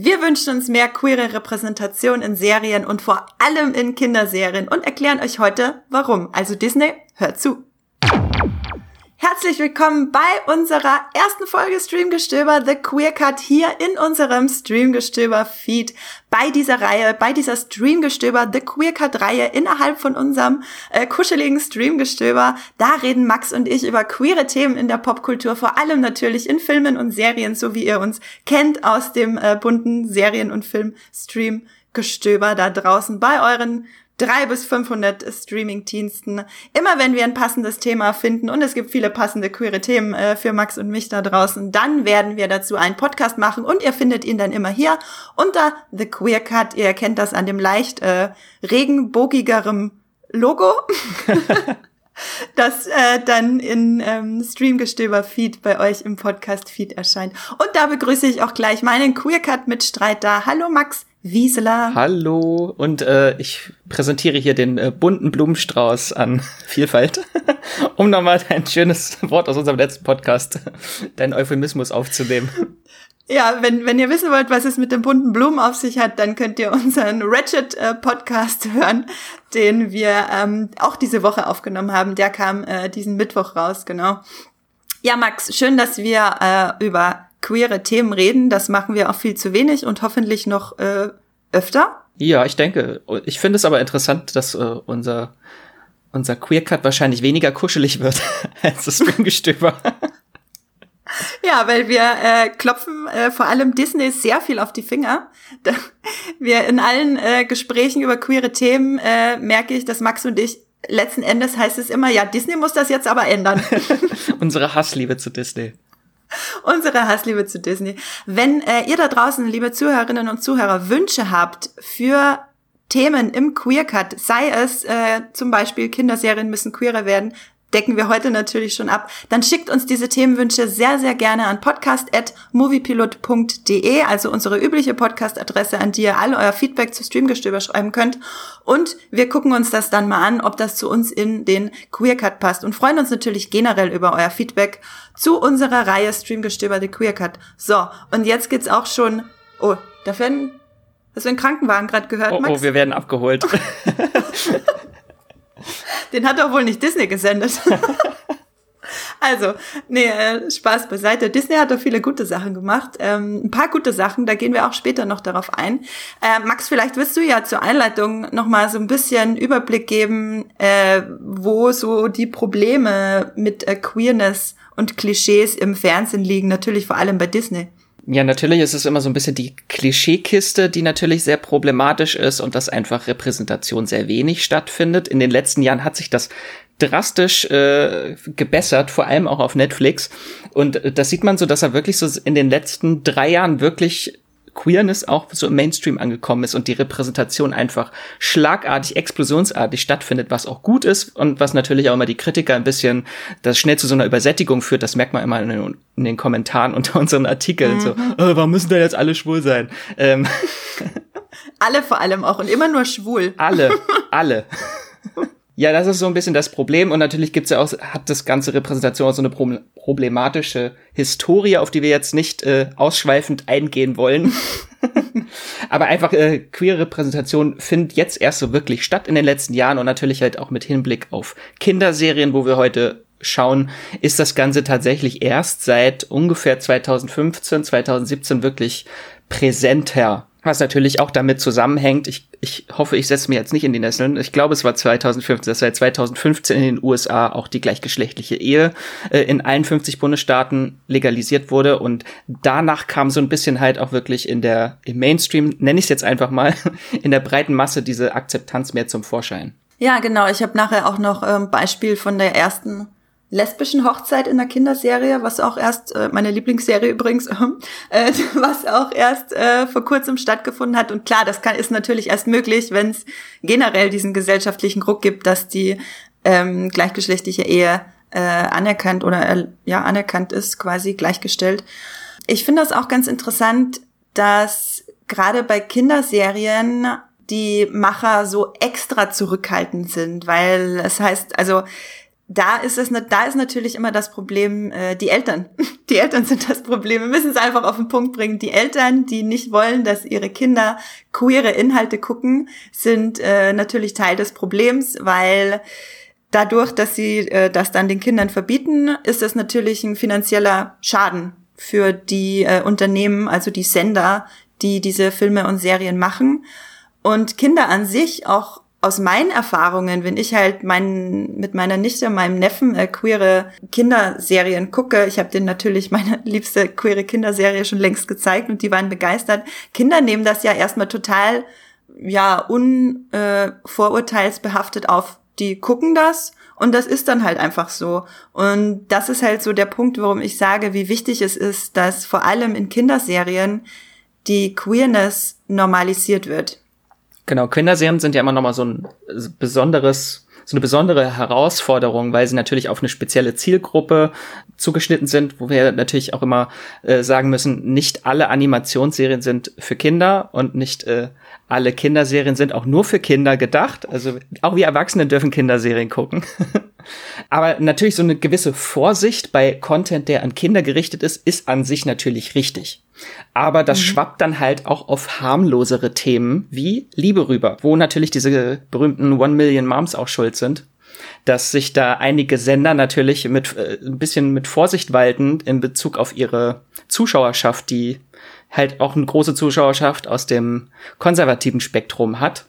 Wir wünschen uns mehr queere Repräsentation in Serien und vor allem in Kinderserien und erklären euch heute, warum. Also Disney, hört zu. Herzlich willkommen bei unserer ersten Folge Streamgestöber The Queer Cut hier in unserem Streamgestöber Feed. Bei dieser Reihe, bei dieser Streamgestöber The Queer Cut Reihe innerhalb von unserem äh, kuscheligen Streamgestöber, da reden Max und ich über queere Themen in der Popkultur, vor allem natürlich in Filmen und Serien, so wie ihr uns kennt aus dem äh, bunten Serien- und Film-Streamgestöber da draußen bei euren drei bis 500 Streaming-Diensten. Immer wenn wir ein passendes Thema finden und es gibt viele passende queere Themen äh, für Max und mich da draußen, dann werden wir dazu einen Podcast machen und ihr findet ihn dann immer hier unter The Queer Cut. Ihr erkennt das an dem leicht äh, regenbogigerem Logo. das äh, dann in ähm, Streamgestöber-Feed bei euch im Podcast-Feed erscheint. Und da begrüße ich auch gleich meinen Queercut-Mitstreiter. Hallo Max. Wiesela. Hallo und äh, ich präsentiere hier den äh, bunten Blumenstrauß an Vielfalt, um nochmal ein schönes Wort aus unserem letzten Podcast, deinen Euphemismus aufzunehmen. Ja, wenn, wenn ihr wissen wollt, was es mit den bunten Blumen auf sich hat, dann könnt ihr unseren Ratchet äh, Podcast hören, den wir ähm, auch diese Woche aufgenommen haben. Der kam äh, diesen Mittwoch raus, genau. Ja, Max, schön, dass wir äh, über queere Themen reden. Das machen wir auch viel zu wenig und hoffentlich noch äh, öfter. Ja, ich denke. Ich finde es aber interessant, dass äh, unser unser Queercut wahrscheinlich weniger kuschelig wird als das Filmgestöber. Ja, weil wir äh, klopfen äh, vor allem Disney sehr viel auf die Finger. Wir in allen äh, Gesprächen über queere Themen äh, merke ich, dass Max und ich letzten Endes heißt es immer, ja, Disney muss das jetzt aber ändern. Unsere Hassliebe zu Disney. Unsere Hassliebe zu Disney. Wenn äh, ihr da draußen, liebe Zuhörerinnen und Zuhörer, Wünsche habt für Themen im Queercut, sei es äh, zum Beispiel Kinderserien müssen queerer werden, decken wir heute natürlich schon ab, dann schickt uns diese Themenwünsche sehr, sehr gerne an podcast.moviepilot.de, also unsere übliche Podcast-Adresse, an die ihr all euer Feedback zu Streamgestöber schreiben könnt. Und wir gucken uns das dann mal an, ob das zu uns in den Queercut passt und freuen uns natürlich generell über euer Feedback zu unserer Reihe Streamgestöber The Queercut. So, und jetzt geht's auch schon, oh, da werden Hast du einen Krankenwagen gerade gehört, oh, Max? Oh, wir werden abgeholt. Den hat doch wohl nicht Disney gesendet. Also, nee, äh, Spaß beiseite. Disney hat doch viele gute Sachen gemacht. Ähm, ein paar gute Sachen, da gehen wir auch später noch darauf ein. Äh, Max, vielleicht wirst du ja zur Einleitung nochmal so ein bisschen Überblick geben, äh, wo so die Probleme mit äh, Queerness und Klischees im Fernsehen liegen, natürlich vor allem bei Disney. Ja, natürlich ist es immer so ein bisschen die Klischeekiste, die natürlich sehr problematisch ist und dass einfach Repräsentation sehr wenig stattfindet. In den letzten Jahren hat sich das drastisch äh, gebessert, vor allem auch auf Netflix. Und äh, das sieht man so, dass er wirklich so in den letzten drei Jahren wirklich Queerness auch so im Mainstream angekommen ist und die Repräsentation einfach schlagartig, explosionsartig stattfindet, was auch gut ist und was natürlich auch immer die Kritiker ein bisschen das schnell zu so einer Übersättigung führt. Das merkt man immer in den, in den Kommentaren unter unseren Artikeln. Mhm. So, oh, warum müssen da jetzt alle schwul sein? Ähm. Alle vor allem auch und immer nur schwul. Alle, alle. Ja, das ist so ein bisschen das Problem und natürlich gibt's ja auch, hat das ganze Repräsentation auch so eine problematische Historie, auf die wir jetzt nicht äh, ausschweifend eingehen wollen. Aber einfach äh, queere Repräsentation findet jetzt erst so wirklich statt in den letzten Jahren und natürlich halt auch mit Hinblick auf Kinderserien, wo wir heute schauen, ist das Ganze tatsächlich erst seit ungefähr 2015, 2017 wirklich präsenter was natürlich auch damit zusammenhängt, ich, ich hoffe, ich setze mir jetzt nicht in die Nesseln. Ich glaube, es war 2015, dass seit 2015 in den USA auch die gleichgeschlechtliche Ehe äh, in allen 50 Bundesstaaten legalisiert wurde. Und danach kam so ein bisschen halt auch wirklich in der, im Mainstream, nenne ich es jetzt einfach mal, in der breiten Masse diese Akzeptanz mehr zum Vorschein. Ja, genau. Ich habe nachher auch noch ähm, Beispiel von der ersten lesbischen Hochzeit in der Kinderserie, was auch erst, äh, meine Lieblingsserie übrigens, äh, was auch erst äh, vor kurzem stattgefunden hat. Und klar, das kann, ist natürlich erst möglich, wenn es generell diesen gesellschaftlichen Druck gibt, dass die ähm, gleichgeschlechtliche Ehe äh, anerkannt oder äh, ja anerkannt ist, quasi gleichgestellt. Ich finde das auch ganz interessant, dass gerade bei Kinderserien die Macher so extra zurückhaltend sind, weil es heißt, also da ist es, da ist natürlich immer das Problem, äh, die Eltern. Die Eltern sind das Problem. Wir müssen es einfach auf den Punkt bringen. Die Eltern, die nicht wollen, dass ihre Kinder queere Inhalte gucken, sind äh, natürlich Teil des Problems, weil dadurch, dass sie äh, das dann den Kindern verbieten, ist das natürlich ein finanzieller Schaden für die äh, Unternehmen, also die Sender, die diese Filme und Serien machen. Und Kinder an sich auch aus meinen Erfahrungen, wenn ich halt mein, mit meiner Nichte, meinem Neffen äh, queere Kinderserien gucke, ich habe denen natürlich meine liebste queere Kinderserie schon längst gezeigt und die waren begeistert. Kinder nehmen das ja erstmal total ja unvorurteilsbehaftet äh, auf. Die gucken das und das ist dann halt einfach so. Und das ist halt so der Punkt, warum ich sage, wie wichtig es ist, dass vor allem in Kinderserien die Queerness normalisiert wird. Genau, Kinderserien sind ja immer nochmal so ein besonderes, so eine besondere Herausforderung, weil sie natürlich auf eine spezielle Zielgruppe zugeschnitten sind, wo wir natürlich auch immer äh, sagen müssen, nicht alle Animationsserien sind für Kinder und nicht äh, alle Kinderserien sind auch nur für Kinder gedacht. Also auch wir Erwachsene dürfen Kinderserien gucken. Aber natürlich so eine gewisse Vorsicht bei Content, der an Kinder gerichtet ist, ist an sich natürlich richtig. Aber das mhm. schwappt dann halt auch auf harmlosere Themen wie Liebe rüber, wo natürlich diese berühmten One Million Moms auch schuld sind. Dass sich da einige Sender natürlich mit äh, ein bisschen mit Vorsicht walten in Bezug auf ihre Zuschauerschaft, die halt auch eine große Zuschauerschaft aus dem konservativen Spektrum hat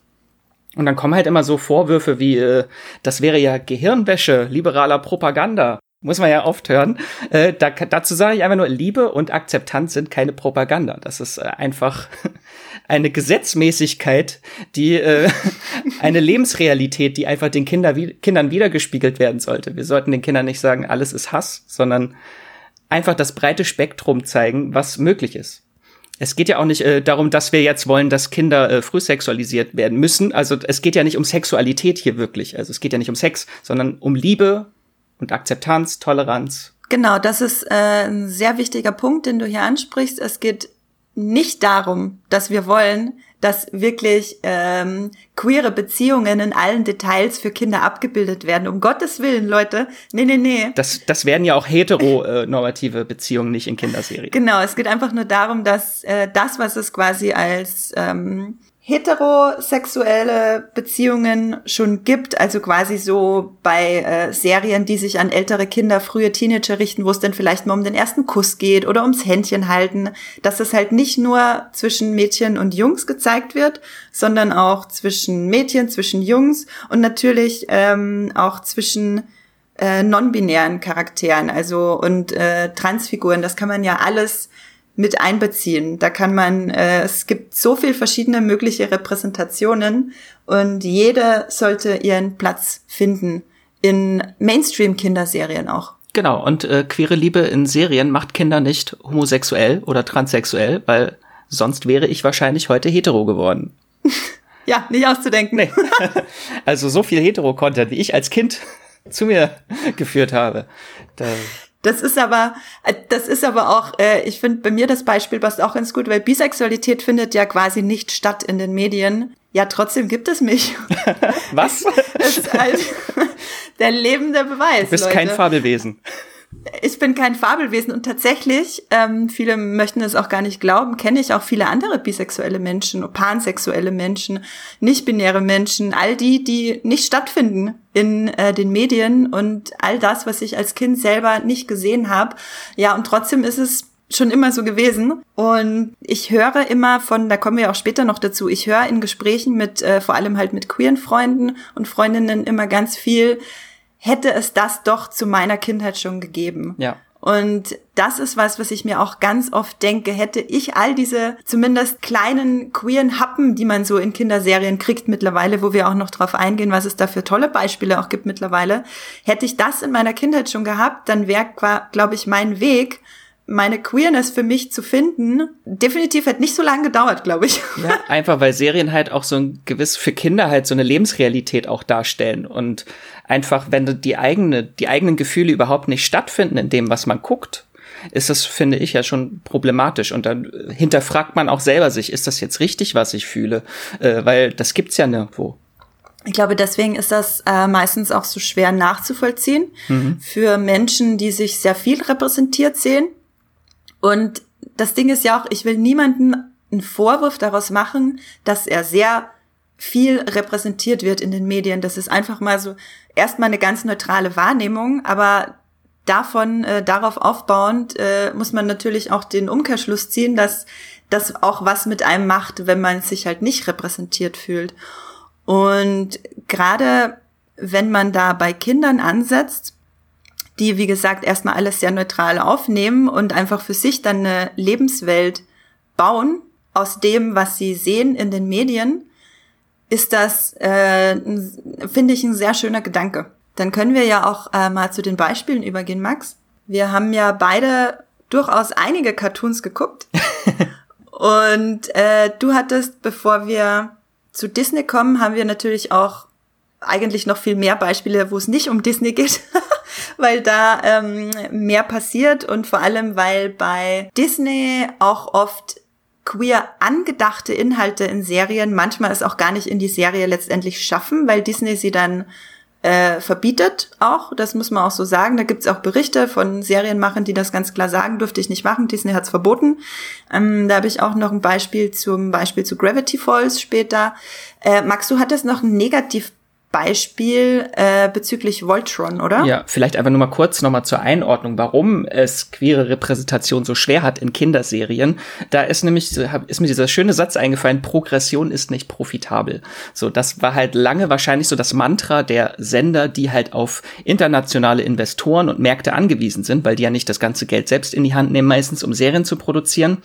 und dann kommen halt immer so Vorwürfe wie, äh, das wäre ja Gehirnwäsche, liberaler Propaganda. Muss man ja oft hören. Äh, da, dazu sage ich einfach nur, Liebe und Akzeptanz sind keine Propaganda. Das ist äh, einfach eine Gesetzmäßigkeit, die äh, eine Lebensrealität, die einfach den Kinder, Kindern wiedergespiegelt werden sollte. Wir sollten den Kindern nicht sagen, alles ist Hass, sondern einfach das breite Spektrum zeigen, was möglich ist es geht ja auch nicht äh, darum, dass wir jetzt wollen, dass Kinder äh, früh sexualisiert werden müssen. Also es geht ja nicht um Sexualität hier wirklich. Also es geht ja nicht um Sex, sondern um Liebe und Akzeptanz, Toleranz. Genau, das ist äh, ein sehr wichtiger Punkt, den du hier ansprichst. Es geht nicht darum, dass wir wollen, dass wirklich ähm, queere Beziehungen in allen Details für Kinder abgebildet werden. Um Gottes Willen, Leute. Nee, nee, nee. Das, das werden ja auch heteronormative Beziehungen nicht in Kinderserien. Genau, es geht einfach nur darum, dass äh, das, was es quasi als ähm, heterosexuelle Beziehungen schon gibt, also quasi so bei äh, Serien, die sich an ältere Kinder, frühe Teenager richten, wo es dann vielleicht mal um den ersten Kuss geht oder ums Händchen halten, dass es halt nicht nur zwischen Mädchen und Jungs gezeigt wird, sondern auch zwischen Mädchen, zwischen Jungs und natürlich ähm, auch zwischen äh, non-binären Charakteren, also und äh, Transfiguren. Das kann man ja alles mit einbeziehen. Da kann man, äh, es gibt so viel verschiedene mögliche Repräsentationen und jede sollte ihren Platz finden in Mainstream-Kinderserien auch. Genau, und äh, queere Liebe in Serien macht Kinder nicht homosexuell oder transsexuell, weil sonst wäre ich wahrscheinlich heute hetero geworden. ja, nicht auszudenken. Nee. Also so viel hetero-Content, wie ich als Kind zu mir geführt habe. Da das ist aber, äh, das ist aber auch, äh, ich finde bei mir das Beispiel passt auch ganz gut, weil Bisexualität findet ja quasi nicht statt in den Medien. Ja, trotzdem gibt es mich. Was? das ist halt der lebende Beweis. Du bist Leute. kein Fabelwesen ich bin kein Fabelwesen und tatsächlich, ähm, viele möchten es auch gar nicht glauben, kenne ich auch viele andere bisexuelle Menschen, pansexuelle Menschen, nicht-binäre Menschen, all die, die nicht stattfinden in äh, den Medien und all das, was ich als Kind selber nicht gesehen habe. Ja, und trotzdem ist es schon immer so gewesen. Und ich höre immer von, da kommen wir auch später noch dazu, ich höre in Gesprächen mit, äh, vor allem halt mit queeren Freunden und Freundinnen immer ganz viel, hätte es das doch zu meiner Kindheit schon gegeben. Ja. Und das ist was, was ich mir auch ganz oft denke, hätte ich all diese zumindest kleinen queeren Happen, die man so in Kinderserien kriegt mittlerweile, wo wir auch noch drauf eingehen, was es da für tolle Beispiele auch gibt mittlerweile, hätte ich das in meiner Kindheit schon gehabt, dann wäre, glaube ich, mein Weg meine Queerness für mich zu finden, definitiv hat nicht so lange gedauert, glaube ich. Ja, einfach weil Serien halt auch so ein gewiss für Kinder halt so eine Lebensrealität auch darstellen und einfach, wenn die eigene, die eigenen Gefühle überhaupt nicht stattfinden in dem, was man guckt, ist das, finde ich, ja schon problematisch. Und dann hinterfragt man auch selber sich, ist das jetzt richtig, was ich fühle? Äh, weil das gibt's ja nirgendwo. Ich glaube, deswegen ist das äh, meistens auch so schwer nachzuvollziehen mhm. für Menschen, die sich sehr viel repräsentiert sehen. Und das Ding ist ja auch, ich will niemanden einen Vorwurf daraus machen, dass er sehr viel repräsentiert wird in den Medien. Das ist einfach mal so erstmal eine ganz neutrale Wahrnehmung, aber davon, äh, darauf aufbauend, äh, muss man natürlich auch den Umkehrschluss ziehen, dass das auch was mit einem macht, wenn man sich halt nicht repräsentiert fühlt. Und gerade wenn man da bei Kindern ansetzt, die, wie gesagt, erstmal alles sehr neutral aufnehmen und einfach für sich dann eine Lebenswelt bauen aus dem, was sie sehen in den Medien, ist das, äh, finde ich, ein sehr schöner Gedanke. Dann können wir ja auch äh, mal zu den Beispielen übergehen, Max. Wir haben ja beide durchaus einige Cartoons geguckt. und äh, du hattest, bevor wir zu Disney kommen, haben wir natürlich auch eigentlich noch viel mehr Beispiele, wo es nicht um Disney geht, weil da ähm, mehr passiert und vor allem, weil bei Disney auch oft queer angedachte Inhalte in Serien manchmal es auch gar nicht in die Serie letztendlich schaffen, weil Disney sie dann äh, verbietet auch, das muss man auch so sagen. Da gibt's auch Berichte von Serienmachern, die das ganz klar sagen, durfte ich nicht machen, Disney hat's verboten. Ähm, da habe ich auch noch ein Beispiel zum Beispiel zu Gravity Falls später. Äh, Max, du hattest noch ein Negativ Beispiel äh, bezüglich Voltron, oder? Ja, vielleicht einfach nur mal kurz nochmal zur Einordnung, warum es queere Repräsentation so schwer hat in Kinderserien. Da ist nämlich, ist mir dieser schöne Satz eingefallen, Progression ist nicht profitabel. So, das war halt lange wahrscheinlich so das Mantra der Sender, die halt auf internationale Investoren und Märkte angewiesen sind, weil die ja nicht das ganze Geld selbst in die Hand nehmen, meistens um Serien zu produzieren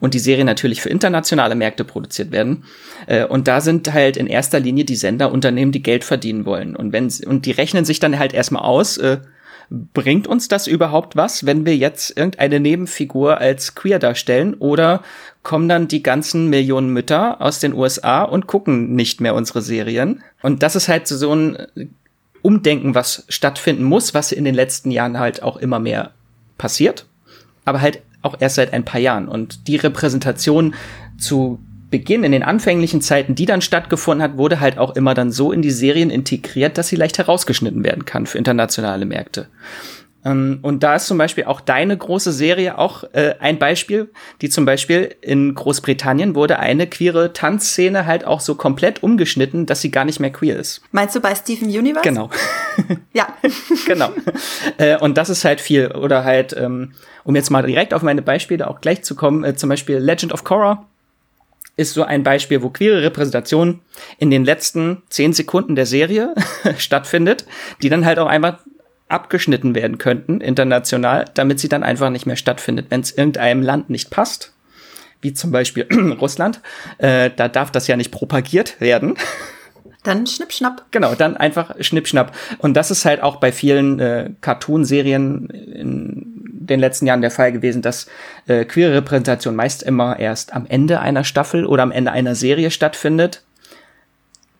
und die Serien natürlich für internationale Märkte produziert werden. Äh, und da sind halt in erster Linie die Sender Unternehmen, die Geld verdienen wollen. Und wenn und die rechnen sich dann halt erstmal aus, äh, bringt uns das überhaupt was, wenn wir jetzt irgendeine Nebenfigur als queer darstellen oder kommen dann die ganzen Millionen Mütter aus den USA und gucken nicht mehr unsere Serien? Und das ist halt so ein Umdenken, was stattfinden muss, was in den letzten Jahren halt auch immer mehr passiert, aber halt auch erst seit ein paar Jahren. Und die Repräsentation zu Beginn, in den anfänglichen Zeiten, die dann stattgefunden hat, wurde halt auch immer dann so in die Serien integriert, dass sie leicht herausgeschnitten werden kann für internationale Märkte. Ähm, und da ist zum Beispiel auch deine große Serie auch äh, ein Beispiel, die zum Beispiel in Großbritannien wurde eine queere Tanzszene halt auch so komplett umgeschnitten, dass sie gar nicht mehr queer ist. Meinst du bei Steven Universe? Genau. ja. genau. Äh, und das ist halt viel. Oder halt, ähm, um jetzt mal direkt auf meine Beispiele auch gleich zu kommen, äh, zum Beispiel Legend of Korra ist so ein Beispiel, wo queere Repräsentation in den letzten zehn Sekunden der Serie stattfindet, die dann halt auch einfach abgeschnitten werden könnten international, damit sie dann einfach nicht mehr stattfindet, wenn es irgendeinem Land nicht passt, wie zum Beispiel Russland. Äh, da darf das ja nicht propagiert werden. Dann Schnippschnapp. Genau, dann einfach Schnippschnapp. Und das ist halt auch bei vielen äh, Cartoon-Serien in den letzten Jahren der Fall gewesen, dass äh, queere Repräsentation meist immer erst am Ende einer Staffel oder am Ende einer Serie stattfindet,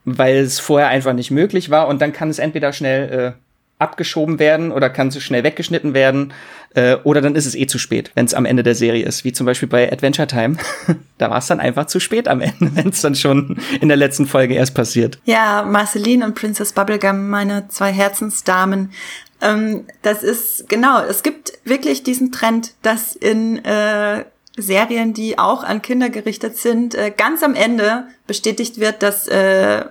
weil es vorher einfach nicht möglich war und dann kann es entweder schnell äh, abgeschoben werden oder kann es schnell weggeschnitten werden äh, oder dann ist es eh zu spät, wenn es am Ende der Serie ist, wie zum Beispiel bei Adventure Time. da war es dann einfach zu spät am Ende, wenn es dann schon in der letzten Folge erst passiert. Ja, Marceline und Princess Bubblegum, meine zwei Herzensdamen, ähm, das ist, genau, es gibt wirklich diesen Trend, dass in äh, Serien, die auch an Kinder gerichtet sind, äh, ganz am Ende bestätigt wird, dass äh,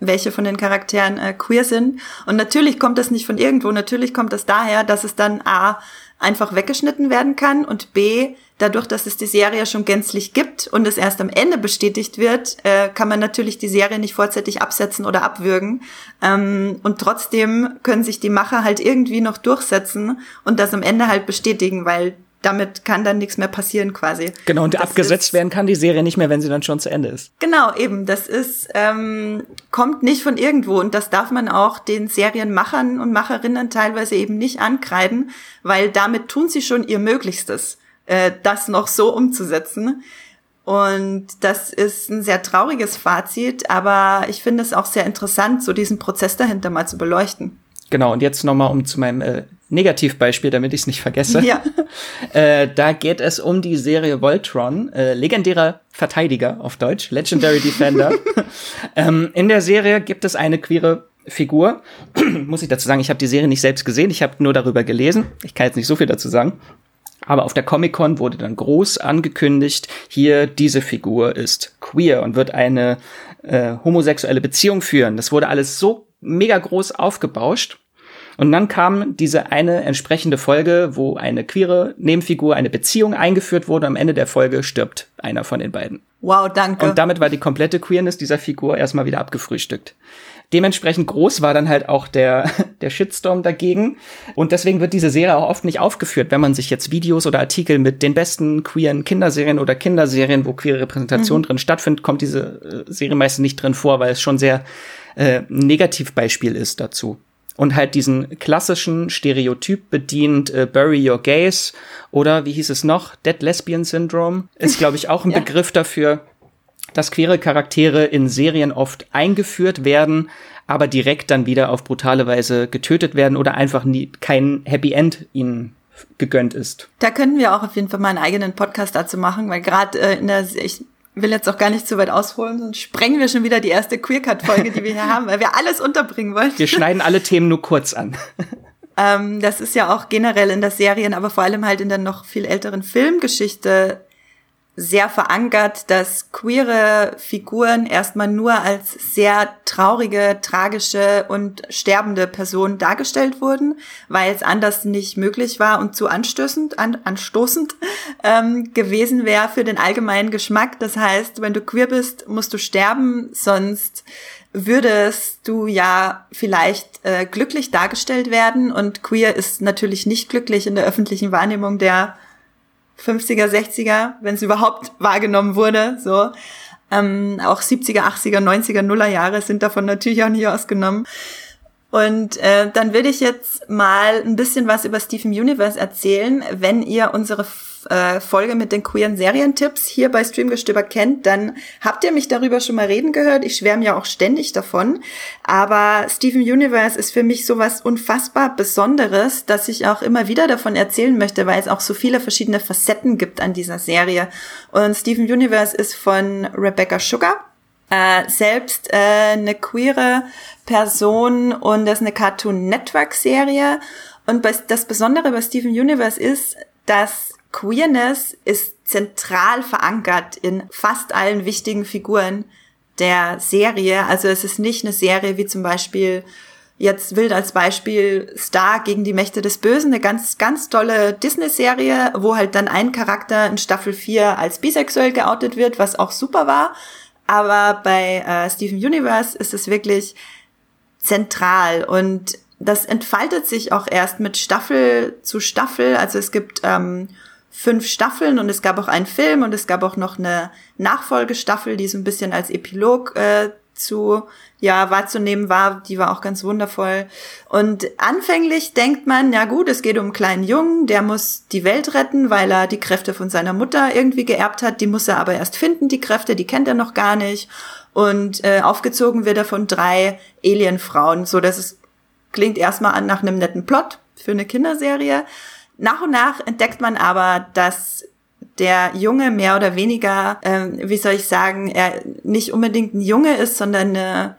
welche von den Charakteren äh, queer sind. Und natürlich kommt das nicht von irgendwo, natürlich kommt das daher, dass es dann A einfach weggeschnitten werden kann und B, dadurch, dass es die Serie schon gänzlich gibt und es erst am Ende bestätigt wird, äh, kann man natürlich die Serie nicht vorzeitig absetzen oder abwürgen. Ähm, und trotzdem können sich die Macher halt irgendwie noch durchsetzen und das am Ende halt bestätigen, weil damit kann dann nichts mehr passieren quasi. Genau, und das abgesetzt ist, werden kann die Serie nicht mehr, wenn sie dann schon zu Ende ist. Genau, eben. Das ist, ähm, kommt nicht von irgendwo und das darf man auch den Serienmachern und Macherinnen teilweise eben nicht ankreiden, weil damit tun sie schon ihr Möglichstes, äh, das noch so umzusetzen. Und das ist ein sehr trauriges Fazit, aber ich finde es auch sehr interessant, so diesen Prozess dahinter mal zu beleuchten. Genau, und jetzt nochmal, um zu meinem äh, Negativbeispiel, damit ich es nicht vergesse. Ja. äh, da geht es um die Serie Voltron, äh, legendärer Verteidiger auf Deutsch, Legendary Defender. ähm, in der Serie gibt es eine queere Figur. Muss ich dazu sagen, ich habe die Serie nicht selbst gesehen, ich habe nur darüber gelesen. Ich kann jetzt nicht so viel dazu sagen. Aber auf der Comic-Con wurde dann groß angekündigt, hier diese Figur ist queer und wird eine äh, homosexuelle Beziehung führen. Das wurde alles so mega groß aufgebauscht. Und dann kam diese eine entsprechende Folge, wo eine queere Nebenfigur, eine Beziehung eingeführt wurde. Am Ende der Folge stirbt einer von den beiden. Wow, danke. Und damit war die komplette Queerness dieser Figur erstmal wieder abgefrühstückt. Dementsprechend groß war dann halt auch der, der Shitstorm dagegen. Und deswegen wird diese Serie auch oft nicht aufgeführt, wenn man sich jetzt Videos oder Artikel mit den besten queeren Kinderserien oder Kinderserien, wo queere Repräsentation mhm. drin stattfindet, kommt diese äh, Serie meistens nicht drin vor, weil es schon sehr äh, Negativbeispiel ist dazu und halt diesen klassischen Stereotyp bedient, äh, Bury Your Gays oder wie hieß es noch, Dead Lesbian Syndrome ist, glaube ich, auch ein ja. Begriff dafür, dass queere Charaktere in Serien oft eingeführt werden, aber direkt dann wieder auf brutale Weise getötet werden oder einfach nie kein Happy End ihnen gegönnt ist. Da könnten wir auch auf jeden Fall mal einen eigenen Podcast dazu machen, weil gerade äh, in der ich will jetzt auch gar nicht zu weit ausholen, sonst sprengen wir schon wieder die erste Queercut-Folge, die wir hier haben, weil wir alles unterbringen wollen. Wir schneiden alle Themen nur kurz an. ähm, das ist ja auch generell in der Serien, aber vor allem halt in der noch viel älteren Filmgeschichte sehr verankert, dass queere Figuren erstmal nur als sehr traurige, tragische und sterbende Personen dargestellt wurden, weil es anders nicht möglich war und zu anstößend, an, anstoßend ähm, gewesen wäre für den allgemeinen Geschmack. Das heißt, wenn du queer bist, musst du sterben, sonst würdest du ja vielleicht äh, glücklich dargestellt werden und queer ist natürlich nicht glücklich in der öffentlichen Wahrnehmung der 50er, 60er, wenn es überhaupt wahrgenommen wurde, so. Ähm, auch 70er, 80er, 90er, Nuller Jahre sind davon natürlich auch nicht ausgenommen. Und äh, dann will ich jetzt mal ein bisschen was über Steven Universe erzählen. Wenn ihr unsere äh, Folge mit den queeren Serientipps hier bei Streamgestöber kennt, dann habt ihr mich darüber schon mal reden gehört. Ich schwärme ja auch ständig davon. Aber Steven Universe ist für mich sowas unfassbar Besonderes, dass ich auch immer wieder davon erzählen möchte, weil es auch so viele verschiedene Facetten gibt an dieser Serie. Und Steven Universe ist von Rebecca Sugar. Äh, selbst äh, eine queere Person und das ist eine Cartoon Network Serie. Und das Besondere bei Steven Universe ist, dass Queerness ist zentral verankert in fast allen wichtigen Figuren der Serie. Also es ist nicht eine Serie wie zum Beispiel Jetzt wild als Beispiel Star gegen die Mächte des Bösen, eine ganz, ganz tolle Disney-Serie, wo halt dann ein Charakter in Staffel 4 als bisexuell geoutet wird, was auch super war. Aber bei äh, Steven Universe ist es wirklich zentral und das entfaltet sich auch erst mit Staffel zu Staffel. Also es gibt ähm, fünf Staffeln und es gab auch einen Film und es gab auch noch eine Nachfolgestaffel, die so ein bisschen als Epilog äh, zu ja wahrzunehmen war, die war auch ganz wundervoll. Und anfänglich denkt man, ja gut, es geht um einen kleinen Jungen, der muss die Welt retten, weil er die Kräfte von seiner Mutter irgendwie geerbt hat. Die muss er aber erst finden, die Kräfte, die kennt er noch gar nicht. Und äh, aufgezogen wird er von drei Alienfrauen, so dass es klingt erstmal an nach einem netten Plot für eine Kinderserie. Nach und nach entdeckt man aber, dass der Junge mehr oder weniger, ähm, wie soll ich sagen, er nicht unbedingt ein Junge ist, sondern eine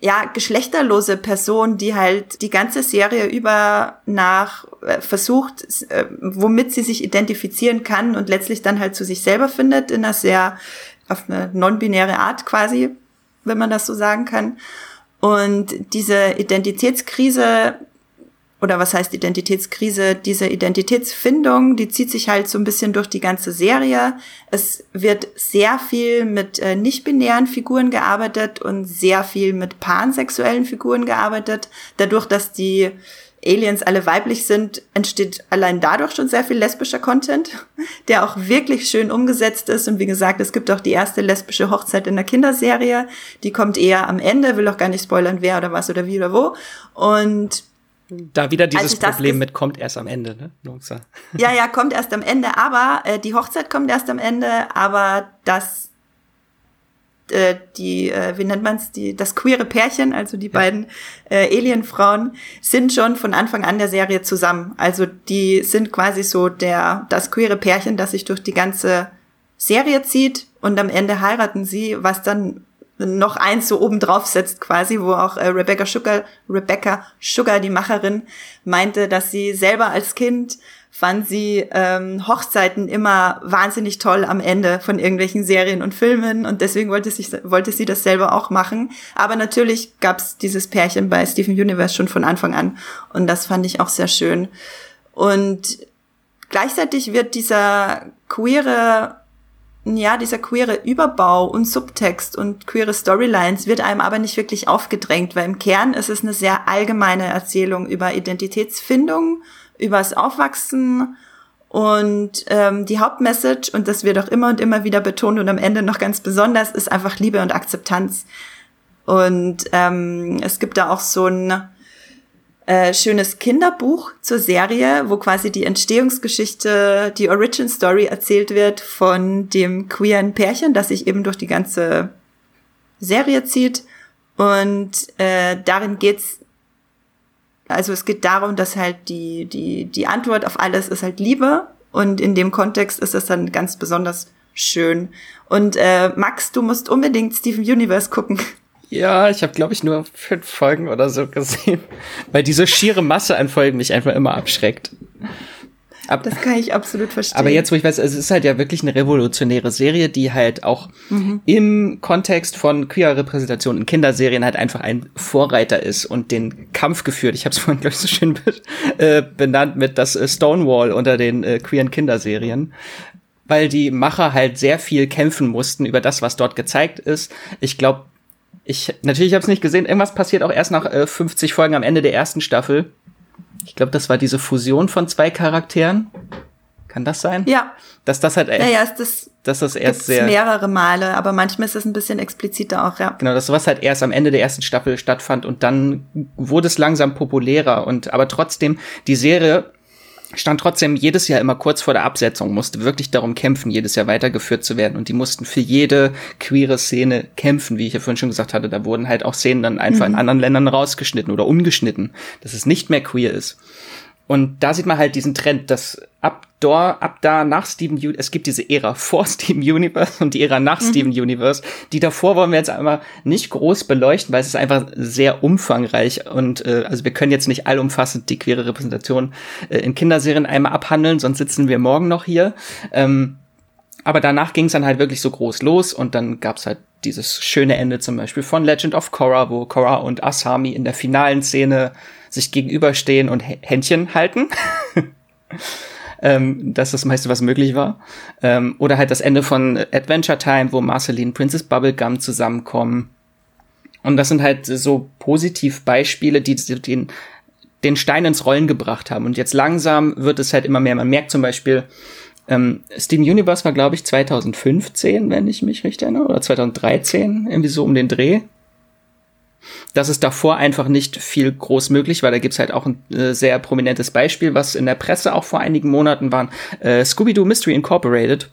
ja, geschlechterlose Person, die halt die ganze Serie über nach äh, versucht, äh, womit sie sich identifizieren kann und letztlich dann halt zu sich selber findet, in einer sehr, auf eine non-binäre Art quasi, wenn man das so sagen kann. Und diese Identitätskrise oder was heißt Identitätskrise, diese Identitätsfindung, die zieht sich halt so ein bisschen durch die ganze Serie. Es wird sehr viel mit äh, nicht-binären Figuren gearbeitet und sehr viel mit pansexuellen Figuren gearbeitet. Dadurch, dass die Aliens alle weiblich sind, entsteht allein dadurch schon sehr viel lesbischer Content, der auch wirklich schön umgesetzt ist. Und wie gesagt, es gibt auch die erste lesbische Hochzeit in der Kinderserie. Die kommt eher am Ende, will auch gar nicht spoilern, wer oder was oder wie oder wo. Und da wieder dieses Problem mit kommt erst am Ende, ne? Ja, ja, kommt erst am Ende, aber äh, die Hochzeit kommt erst am Ende, aber das äh, die, äh, wie nennt man's, die, das queere Pärchen, also die ja. beiden äh, Alienfrauen, sind schon von Anfang an der Serie zusammen. Also die sind quasi so der, das queere Pärchen, das sich durch die ganze Serie zieht und am Ende heiraten sie, was dann noch eins so oben drauf setzt quasi, wo auch äh, Rebecca Sugar, Rebecca Sugar, die Macherin, meinte, dass sie selber als Kind fand sie ähm, Hochzeiten immer wahnsinnig toll am Ende von irgendwelchen Serien und Filmen und deswegen wollte, sich, wollte sie das selber auch machen. Aber natürlich gab's dieses Pärchen bei Steven Universe schon von Anfang an und das fand ich auch sehr schön. Und gleichzeitig wird dieser queere ja, dieser queere Überbau und Subtext und queere Storylines wird einem aber nicht wirklich aufgedrängt, weil im Kern ist es eine sehr allgemeine Erzählung über Identitätsfindung, übers Aufwachsen und ähm, die Hauptmessage, und das wird auch immer und immer wieder betont und am Ende noch ganz besonders, ist einfach Liebe und Akzeptanz. Und ähm, es gibt da auch so ein äh, schönes Kinderbuch zur Serie, wo quasi die Entstehungsgeschichte, die Origin Story erzählt wird von dem queeren Pärchen, das sich eben durch die ganze Serie zieht. Und äh, darin geht's also es geht darum, dass halt die, die, die Antwort auf alles ist halt Liebe. Und in dem Kontext ist es dann ganz besonders schön. Und äh, Max, du musst unbedingt Steven Universe gucken. Ja, ich habe, glaube ich, nur fünf Folgen oder so gesehen, weil diese schiere Masse an Folgen mich einfach immer abschreckt. Ab, das kann ich absolut verstehen. Aber jetzt, wo ich weiß, es ist halt ja wirklich eine revolutionäre Serie, die halt auch mhm. im Kontext von queer Repräsentation in Kinderserien halt einfach ein Vorreiter ist und den Kampf geführt. Ich habe es vorhin, glaube ich, so schön äh, benannt mit das äh, Stonewall unter den äh, queeren Kinderserien weil die Macher halt sehr viel kämpfen mussten über das, was dort gezeigt ist. Ich glaube, ich natürlich habe es nicht gesehen. Irgendwas passiert auch erst nach äh, 50 Folgen am Ende der ersten Staffel. Ich glaube, das war diese Fusion von zwei Charakteren. Kann das sein? Ja. Dass das halt echt, naja, ist das, dass das erst sehr mehrere Male, aber manchmal ist es ein bisschen expliziter auch, ja. Genau, das was halt erst am Ende der ersten Staffel stattfand und dann wurde es langsam populärer und aber trotzdem die Serie stand trotzdem jedes Jahr immer kurz vor der Absetzung, musste wirklich darum kämpfen, jedes Jahr weitergeführt zu werden. Und die mussten für jede queere Szene kämpfen, wie ich ja vorhin schon gesagt hatte. Da wurden halt auch Szenen dann einfach mhm. in anderen Ländern rausgeschnitten oder umgeschnitten, dass es nicht mehr queer ist. Und da sieht man halt diesen Trend, dass ab da, ab da nach Steven Universe, es gibt diese Ära vor Steven Universe und die Ära nach mhm. Steven Universe. Die davor wollen wir jetzt einmal nicht groß beleuchten, weil es ist einfach sehr umfangreich und äh, also wir können jetzt nicht allumfassend die queere Repräsentation äh, in Kinderserien einmal abhandeln, sonst sitzen wir morgen noch hier. Ähm, aber danach ging es dann halt wirklich so groß los und dann gab's halt dieses schöne Ende zum Beispiel von Legend of Korra, wo Korra und Asami in der finalen Szene sich gegenüberstehen und Händchen halten. ähm, das ist das meiste, was möglich war. Ähm, oder halt das Ende von Adventure Time, wo Marceline Princess Bubblegum zusammenkommen. Und das sind halt so positiv Beispiele, die den, den Stein ins Rollen gebracht haben. Und jetzt langsam wird es halt immer mehr. Man merkt zum Beispiel, ähm, Steam Universe war, glaube ich, 2015, wenn ich mich richtig erinnere, oder 2013, irgendwie so um den Dreh. Das ist davor einfach nicht viel groß möglich, weil da gibt's halt auch ein äh, sehr prominentes Beispiel, was in der Presse auch vor einigen Monaten war. Äh, Scooby-Doo Mystery Incorporated.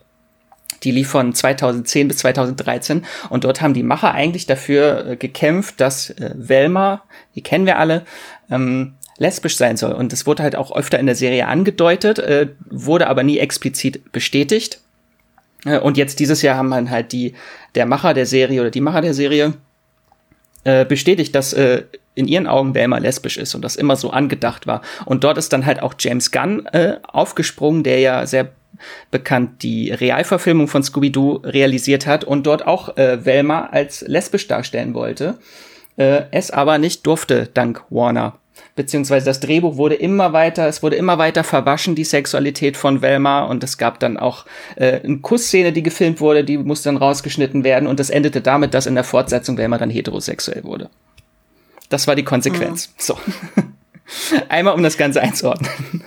Die lief von 2010 bis 2013 und dort haben die Macher eigentlich dafür äh, gekämpft, dass äh, Velma, die kennen wir alle, ähm, lesbisch sein soll. Und es wurde halt auch öfter in der Serie angedeutet, äh, wurde aber nie explizit bestätigt. Äh, und jetzt dieses Jahr haben man halt die, der Macher der Serie oder die Macher der Serie äh, bestätigt, dass äh, in ihren Augen Velma lesbisch ist und das immer so angedacht war. Und dort ist dann halt auch James Gunn äh, aufgesprungen, der ja sehr bekannt die Realverfilmung von Scooby-Doo realisiert hat und dort auch äh, Velma als lesbisch darstellen wollte, äh, es aber nicht durfte dank Warner beziehungsweise das Drehbuch wurde immer weiter, es wurde immer weiter verwaschen, die Sexualität von Velma und es gab dann auch äh, eine Kussszene, die gefilmt wurde, die musste dann rausgeschnitten werden und das endete damit, dass in der Fortsetzung Velma dann heterosexuell wurde. Das war die Konsequenz. Mhm. So. Einmal um das Ganze einzuordnen.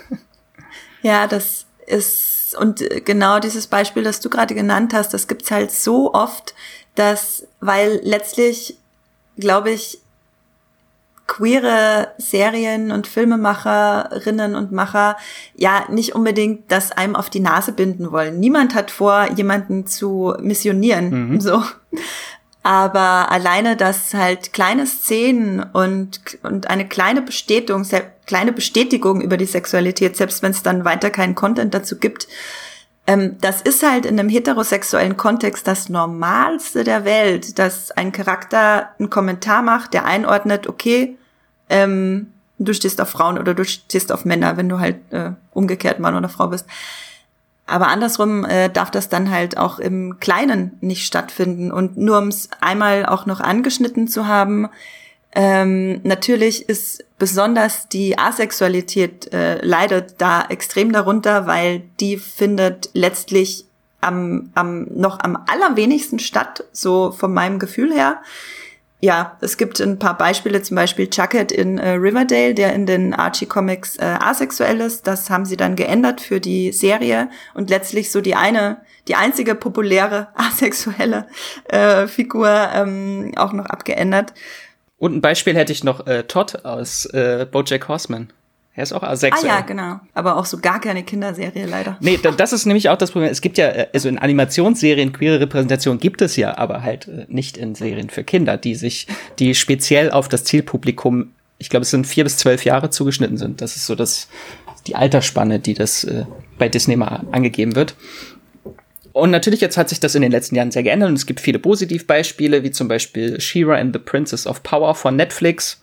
Ja, das ist, und genau dieses Beispiel, das du gerade genannt hast, das gibt's halt so oft, dass, weil letztlich, glaube ich, queere Serien und Filmemacherinnen und Macher ja nicht unbedingt das einem auf die Nase binden wollen. Niemand hat vor, jemanden zu missionieren. Mhm. So. Aber alleine, dass halt kleine Szenen und, und eine kleine Bestätigung, kleine Bestätigung über die Sexualität, selbst wenn es dann weiter keinen Content dazu gibt, ähm, das ist halt in einem heterosexuellen Kontext das Normalste der Welt, dass ein Charakter einen Kommentar macht, der einordnet, okay, ähm, du stehst auf Frauen oder du stehst auf Männer, wenn du halt äh, umgekehrt Mann oder Frau bist. Aber andersrum äh, darf das dann halt auch im Kleinen nicht stattfinden. Und nur um es einmal auch noch angeschnitten zu haben, ähm, natürlich ist besonders die Asexualität äh, leidet da extrem darunter, weil die findet letztlich am, am noch am allerwenigsten statt, so von meinem Gefühl her ja, es gibt ein paar Beispiele, zum Beispiel Chucket in äh, Riverdale, der in den Archie Comics äh, asexuell ist. Das haben sie dann geändert für die Serie und letztlich so die eine, die einzige populäre asexuelle äh, Figur ähm, auch noch abgeändert. Und ein Beispiel hätte ich noch äh, Todd aus äh, BoJack Horseman. Er ist auch asexuell. Ah ja, genau. Aber auch so gar keine Kinderserie leider. Nee, das ist nämlich auch das Problem. Es gibt ja, äh, also in Animationsserien queere Repräsentation gibt es ja, aber halt äh, nicht in Serien für Kinder, die sich, die speziell auf das Zielpublikum, ich glaube, es sind vier bis zwölf Jahre zugeschnitten sind. Das ist so das, die Altersspanne, die das äh, bei Disney mal angegeben wird. Und natürlich jetzt hat sich das in den letzten Jahren sehr geändert und es gibt viele Positivbeispiele, wie zum Beispiel She-Ra and the Princess of Power von Netflix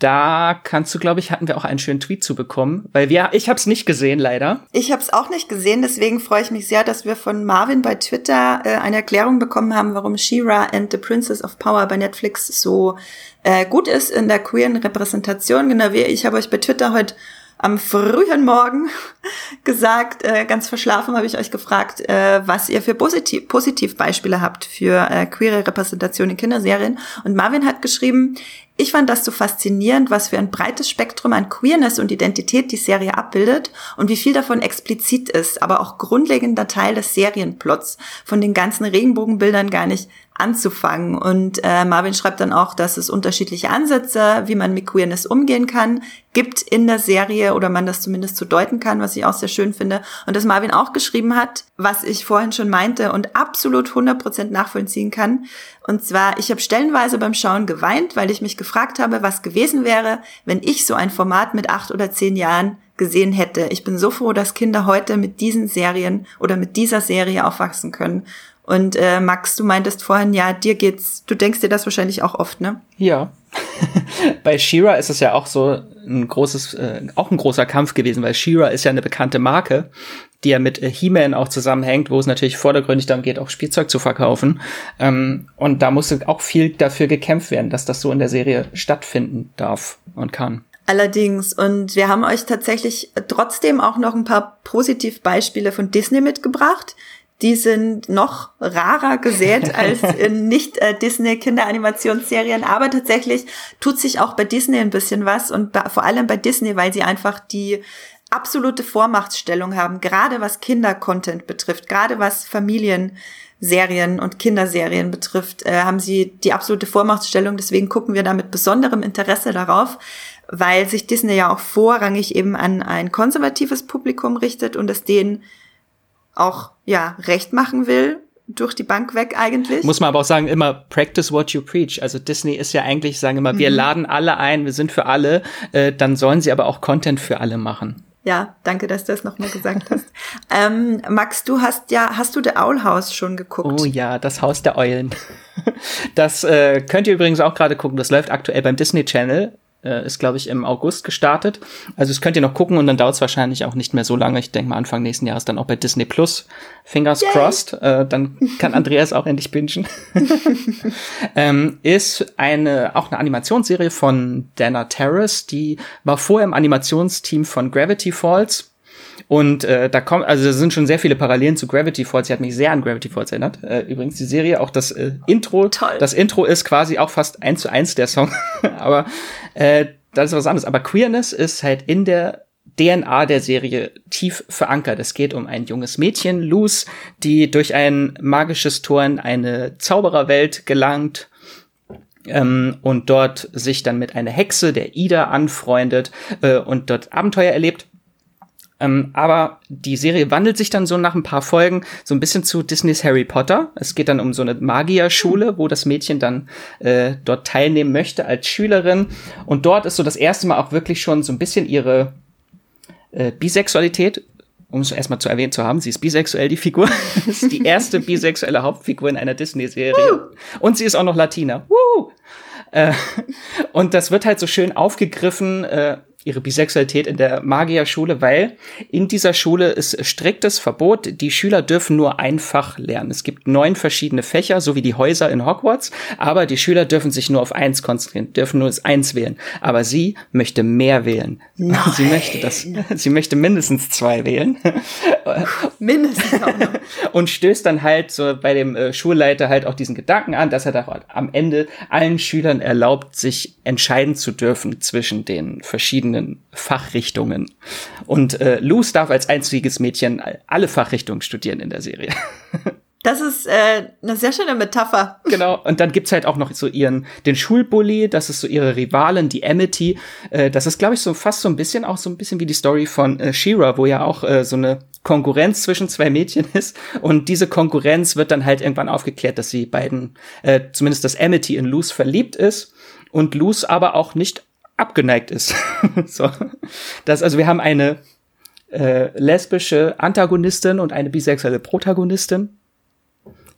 da kannst du, glaube ich, hatten wir auch einen schönen Tweet zu bekommen, weil wir, ich habe es nicht gesehen, leider. Ich habe es auch nicht gesehen, deswegen freue ich mich sehr, dass wir von Marvin bei Twitter äh, eine Erklärung bekommen haben, warum She-Ra and the Princess of Power bei Netflix so äh, gut ist in der queeren Repräsentation. Genau wie ich habe euch bei Twitter heute am frühen Morgen gesagt, äh, ganz verschlafen habe ich euch gefragt, äh, was ihr für Positiv Positivbeispiele habt für äh, queere Repräsentation in Kinderserien. Und Marvin hat geschrieben, ich fand das so faszinierend, was für ein breites Spektrum an Queerness und Identität die Serie abbildet und wie viel davon explizit ist, aber auch grundlegender Teil des Serienplots, von den ganzen Regenbogenbildern gar nicht anzufangen. Und äh, Marvin schreibt dann auch, dass es unterschiedliche Ansätze, wie man mit Queerness umgehen kann, gibt in der Serie oder man das zumindest so deuten kann, was ich auch sehr schön finde. Und dass Marvin auch geschrieben hat, was ich vorhin schon meinte und absolut 100% nachvollziehen kann. Und zwar, ich habe stellenweise beim Schauen geweint, weil ich mich gefragt habe, was gewesen wäre, wenn ich so ein Format mit acht oder zehn Jahren gesehen hätte. Ich bin so froh, dass Kinder heute mit diesen Serien oder mit dieser Serie aufwachsen können. Und äh, Max, du meintest vorhin, ja, dir geht's, du denkst dir das wahrscheinlich auch oft, ne? Ja. Bei Shira ist es ja auch so ein großes, äh, auch ein großer Kampf gewesen, weil Shira ist ja eine bekannte Marke, die ja mit äh, He-Man auch zusammenhängt, wo es natürlich vordergründig darum geht, auch Spielzeug zu verkaufen. Ähm, und da musste auch viel dafür gekämpft werden, dass das so in der Serie stattfinden darf und kann. Allerdings, und wir haben euch tatsächlich trotzdem auch noch ein paar Positivbeispiele von Disney mitgebracht, die sind noch rarer gesät als in nicht äh, Disney Kinderanimationsserien, aber tatsächlich tut sich auch bei Disney ein bisschen was und vor allem bei Disney, weil sie einfach die absolute Vormachtstellung haben, gerade was Kindercontent betrifft, gerade was Familienserien und Kinderserien betrifft, äh, haben sie die absolute Vormachtstellung. Deswegen gucken wir da mit besonderem Interesse darauf, weil sich Disney ja auch vorrangig eben an ein konservatives Publikum richtet und es denen auch ja recht machen will durch die Bank weg eigentlich. Muss man aber auch sagen, immer practice what you preach. Also Disney ist ja eigentlich, sagen immer, mhm. wir laden alle ein, wir sind für alle, äh, dann sollen sie aber auch Content für alle machen. Ja, danke, dass du das nochmal gesagt hast. ähm, Max, du hast ja, hast du The Owl House schon geguckt? Oh ja, das Haus der Eulen. das äh, könnt ihr übrigens auch gerade gucken. Das läuft aktuell beim Disney Channel äh, ist, glaube ich, im August gestartet. Also das könnt ihr noch gucken und dann dauert es wahrscheinlich auch nicht mehr so lange. Ich denke mal, Anfang nächsten Jahres dann auch bei Disney Plus. Fingers Yay. crossed. Äh, dann kann Andreas auch endlich bingen. ähm, ist eine, auch eine Animationsserie von Dana Terrace. Die war vorher im Animationsteam von Gravity Falls und äh, da kommt, also da sind schon sehr viele Parallelen zu Gravity Falls. Sie hat mich sehr an Gravity Falls erinnert. Äh, übrigens die Serie, auch das äh, Intro. Toll. Das Intro ist quasi auch fast eins zu eins der Song. Aber äh, das ist was anderes. Aber Queerness ist halt in der DNA der Serie tief verankert. Es geht um ein junges Mädchen, Luz, die durch ein magisches Tor in eine Zaubererwelt gelangt ähm, und dort sich dann mit einer Hexe, der Ida, anfreundet äh, und dort Abenteuer erlebt. Ähm, aber die Serie wandelt sich dann so nach ein paar Folgen so ein bisschen zu Disneys Harry Potter. Es geht dann um so eine Magierschule, wo das Mädchen dann äh, dort teilnehmen möchte als Schülerin. Und dort ist so das erste Mal auch wirklich schon so ein bisschen ihre äh, Bisexualität um es erstmal zu erwähnen zu haben, sie ist bisexuell, die Figur. ist die erste bisexuelle Hauptfigur in einer Disney-Serie. Und sie ist auch noch Latina. Woo! Äh, und das wird halt so schön aufgegriffen, äh, ihre Bisexualität in der Magierschule, weil in dieser Schule ist striktes Verbot. Die Schüler dürfen nur einfach lernen. Es gibt neun verschiedene Fächer, so wie die Häuser in Hogwarts, aber die Schüler dürfen sich nur auf eins konzentrieren, dürfen nur das eins wählen. Aber sie möchte mehr wählen. Nein. Sie möchte das, sie möchte mindestens zwei wählen. mindestens auch noch. Und stößt dann halt so bei dem äh, Schulleiter halt auch diesen Gedanken an, dass er da am Ende allen Schülern erlaubt, sich entscheiden zu dürfen zwischen den verschiedenen verschiedenen Fachrichtungen. Und äh, Luz darf als einziges Mädchen alle Fachrichtungen studieren in der Serie. Das ist äh, eine sehr schöne Metapher. Genau, und dann gibt's halt auch noch so ihren, den Schulbully, das ist so ihre Rivalin, die Amity. Äh, das ist, glaube ich, so fast so ein bisschen auch so ein bisschen wie die Story von äh, Shira, wo ja auch äh, so eine Konkurrenz zwischen zwei Mädchen ist. Und diese Konkurrenz wird dann halt irgendwann aufgeklärt, dass sie beiden, äh, zumindest dass Amity in Luz verliebt ist und Luz aber auch nicht abgeneigt ist. so. Das, also wir haben eine äh, lesbische Antagonistin und eine bisexuelle Protagonistin,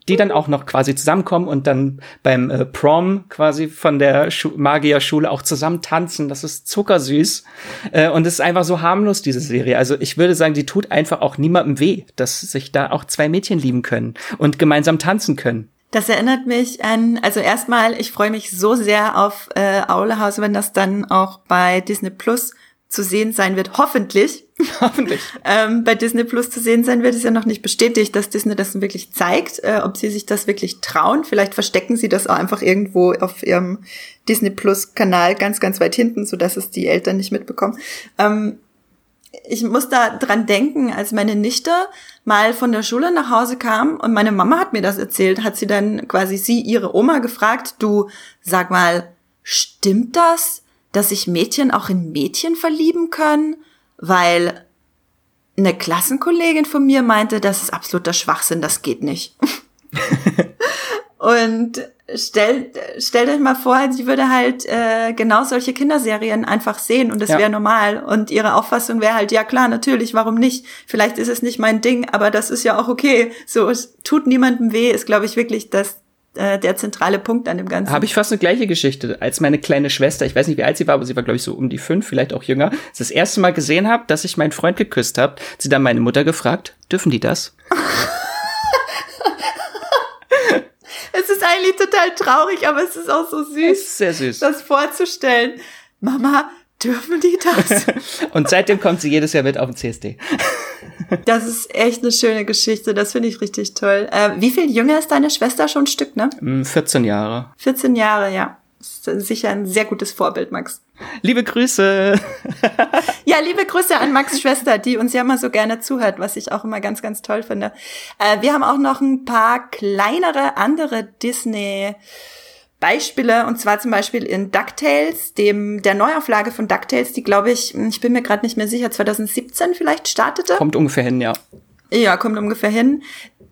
die dann auch noch quasi zusammenkommen und dann beim äh, Prom quasi von der Schu Magierschule auch zusammen tanzen. Das ist zuckersüß. Äh, und es ist einfach so harmlos, diese Serie. Also ich würde sagen, die tut einfach auch niemandem weh, dass sich da auch zwei Mädchen lieben können und gemeinsam tanzen können. Das erinnert mich an, also erstmal, ich freue mich so sehr auf äh, Aulehaus, wenn das dann auch bei Disney Plus zu sehen sein wird, hoffentlich. Hoffentlich. ähm, bei Disney Plus zu sehen sein wird, ist ja noch nicht bestätigt, dass Disney das wirklich zeigt, äh, ob sie sich das wirklich trauen. Vielleicht verstecken sie das auch einfach irgendwo auf ihrem Disney Plus Kanal ganz, ganz weit hinten, so dass es die Eltern nicht mitbekommen. Ähm, ich muss da dran denken, als meine Nichte mal von der Schule nach Hause kam und meine Mama hat mir das erzählt, hat sie dann quasi sie ihre Oma gefragt, du sag mal, stimmt das, dass sich Mädchen auch in Mädchen verlieben können? Weil eine Klassenkollegin von mir meinte, das ist absoluter Schwachsinn, das geht nicht. und stellt, stellt euch mal vor, sie würde halt äh, genau solche Kinderserien einfach sehen und das ja. wäre normal. Und ihre Auffassung wäre halt, ja klar, natürlich, warum nicht? Vielleicht ist es nicht mein Ding, aber das ist ja auch okay. So, es tut niemandem weh, ist, glaube ich, wirklich das äh, der zentrale Punkt an dem Ganzen. Habe ich fast eine gleiche Geschichte, als meine kleine Schwester, ich weiß nicht, wie alt sie war, aber sie war, glaube ich, so um die fünf, vielleicht auch jünger, das erste Mal gesehen habe, dass ich meinen Freund geküsst habe, sie dann meine Mutter gefragt, dürfen die das? Es ist eigentlich total traurig, aber es ist auch so süß. Sehr süß. Das vorzustellen. Mama, dürfen die das? und seitdem kommt sie jedes Jahr mit auf den CSD. das ist echt eine schöne Geschichte. Das finde ich richtig toll. Äh, wie viel jünger ist deine Schwester schon ein Stück, ne? 14 mm, Jahre. 14 Jahre, ja. Das ist sicher ein sehr gutes Vorbild, Max. Liebe Grüße. ja, liebe Grüße an Max Schwester, die uns ja immer so gerne zuhört, was ich auch immer ganz, ganz toll finde. Äh, wir haben auch noch ein paar kleinere andere Disney Beispiele, und zwar zum Beispiel in DuckTales, dem, der Neuauflage von DuckTales, die glaube ich, ich bin mir gerade nicht mehr sicher, 2017 vielleicht startete. Kommt ungefähr hin, ja. Ja, kommt ungefähr hin.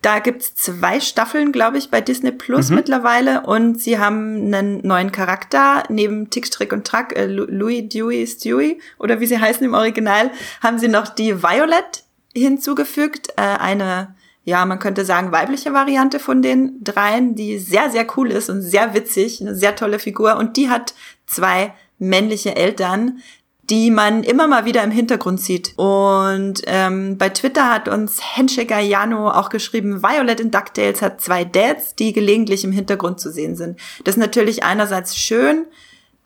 Da gibt's zwei Staffeln, glaube ich, bei Disney Plus mhm. mittlerweile. Und sie haben einen neuen Charakter. Neben Tick, Trick und Track, äh, Louis, Dewey, Stewie, oder wie sie heißen im Original, haben sie noch die Violet hinzugefügt. Äh, eine, ja, man könnte sagen, weibliche Variante von den dreien, die sehr, sehr cool ist und sehr witzig. Eine sehr tolle Figur. Und die hat zwei männliche Eltern, die man immer mal wieder im Hintergrund sieht. Und ähm, bei Twitter hat uns Handshake Jano auch geschrieben, Violet in DuckTales hat zwei Dads, die gelegentlich im Hintergrund zu sehen sind. Das ist natürlich einerseits schön,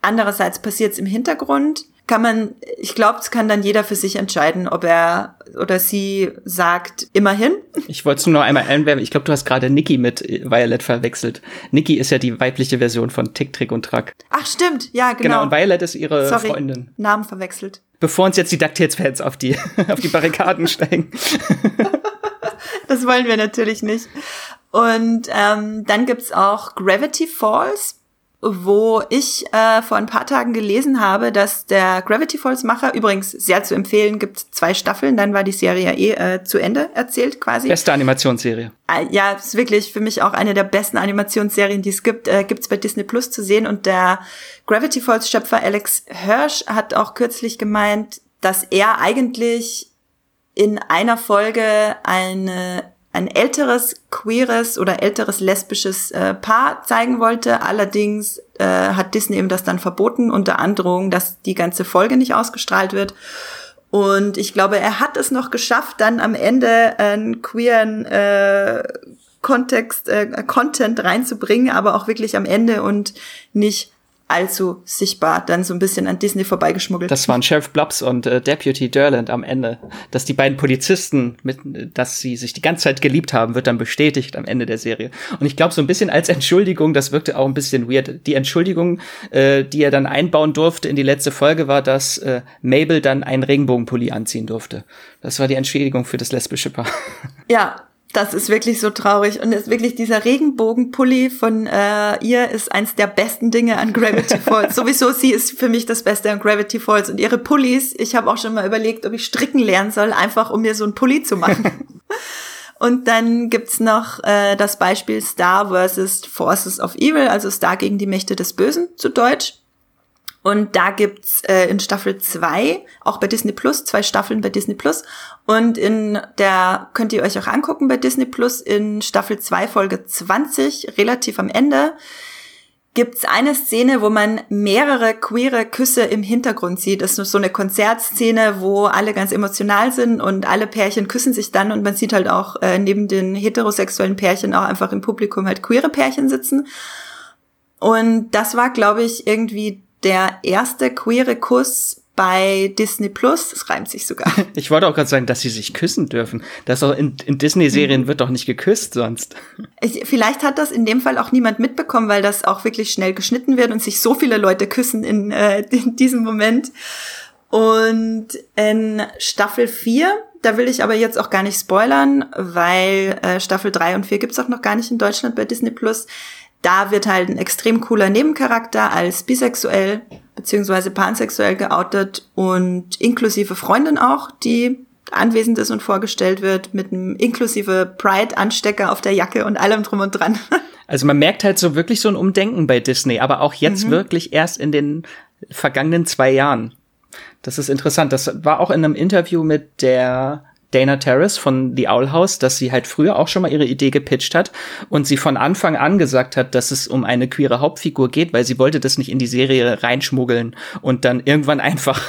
andererseits passiert es im Hintergrund kann man, ich glaube, es kann dann jeder für sich entscheiden, ob er oder sie sagt, immerhin. Ich wollte es nur noch einmal einwerfen. Ich glaube, du hast gerade Nikki mit Violet verwechselt. Nikki ist ja die weibliche Version von Tick, Trick und Track. Ach, stimmt. Ja, genau. Genau, und Violet ist ihre Sorry, Freundin. Namen verwechselt. Bevor uns jetzt die DuckTales-Fans auf die, auf die Barrikaden steigen. das wollen wir natürlich nicht. Und ähm, dann gibt's auch Gravity Falls wo ich äh, vor ein paar Tagen gelesen habe, dass der Gravity Falls Macher, übrigens sehr zu empfehlen, gibt zwei Staffeln, dann war die Serie ja eh äh, zu Ende erzählt quasi. Beste Animationsserie. Äh, ja, ist wirklich für mich auch eine der besten Animationsserien, die es gibt, äh, gibt's bei Disney Plus zu sehen und der Gravity Falls Schöpfer Alex Hirsch hat auch kürzlich gemeint, dass er eigentlich in einer Folge eine ein älteres queeres oder älteres lesbisches äh, Paar zeigen wollte. Allerdings äh, hat Disney ihm das dann verboten unter Androhung, dass die ganze Folge nicht ausgestrahlt wird. Und ich glaube, er hat es noch geschafft, dann am Ende einen queeren äh, Kontext, äh, Content reinzubringen, aber auch wirklich am Ende und nicht allzu sichtbar dann so ein bisschen an Disney vorbeigeschmuggelt. Das waren Sheriff Blobs und äh, Deputy Durland am Ende. Dass die beiden Polizisten, mit, dass sie sich die ganze Zeit geliebt haben, wird dann bestätigt am Ende der Serie. Und ich glaube, so ein bisschen als Entschuldigung, das wirkte auch ein bisschen weird. Die Entschuldigung, äh, die er dann einbauen durfte in die letzte Folge, war, dass äh, Mabel dann einen Regenbogenpulli anziehen durfte. Das war die Entschädigung für das lesbische Paar. Ja, das ist wirklich so traurig. Und ist wirklich dieser Regenbogenpulli von äh, ihr ist eins der besten Dinge an Gravity Falls. Sowieso, sie ist für mich das Beste an Gravity Falls. Und ihre Pullis, ich habe auch schon mal überlegt, ob ich stricken lernen soll, einfach um mir so einen Pulli zu machen. Und dann gibt's noch äh, das Beispiel Star versus Forces of Evil, also Star gegen die Mächte des Bösen zu Deutsch. Und da gibt's äh, in Staffel zwei auch bei Disney Plus, zwei Staffeln bei Disney Plus. Und in der könnt ihr euch auch angucken bei Disney Plus in Staffel zwei Folge 20, relativ am Ende, gibt's eine Szene, wo man mehrere queere Küsse im Hintergrund sieht. Das ist so eine Konzertszene, wo alle ganz emotional sind und alle Pärchen küssen sich dann und man sieht halt auch äh, neben den heterosexuellen Pärchen auch einfach im Publikum halt queere Pärchen sitzen. Und das war, glaube ich, irgendwie der erste queere Kuss bei Disney Plus. Das reimt sich sogar. Ich wollte auch gerade sagen, dass sie sich küssen dürfen. Das auch in, in Disney-Serien mhm. wird doch nicht geküsst sonst. Ich, vielleicht hat das in dem Fall auch niemand mitbekommen, weil das auch wirklich schnell geschnitten wird und sich so viele Leute küssen in, äh, in diesem Moment. Und in Staffel 4, da will ich aber jetzt auch gar nicht spoilern, weil äh, Staffel 3 und 4 gibt's auch noch gar nicht in Deutschland bei Disney Plus da wird halt ein extrem cooler Nebencharakter als bisexuell beziehungsweise pansexuell geoutet und inklusive Freundin auch, die anwesend ist und vorgestellt wird mit einem inklusive Pride-Anstecker auf der Jacke und allem drum und dran. Also man merkt halt so wirklich so ein Umdenken bei Disney, aber auch jetzt mhm. wirklich erst in den vergangenen zwei Jahren. Das ist interessant. Das war auch in einem Interview mit der Dana Terrace von The Owl House, dass sie halt früher auch schon mal ihre Idee gepitcht hat und sie von Anfang an gesagt hat, dass es um eine queere Hauptfigur geht, weil sie wollte das nicht in die Serie reinschmuggeln und dann irgendwann einfach,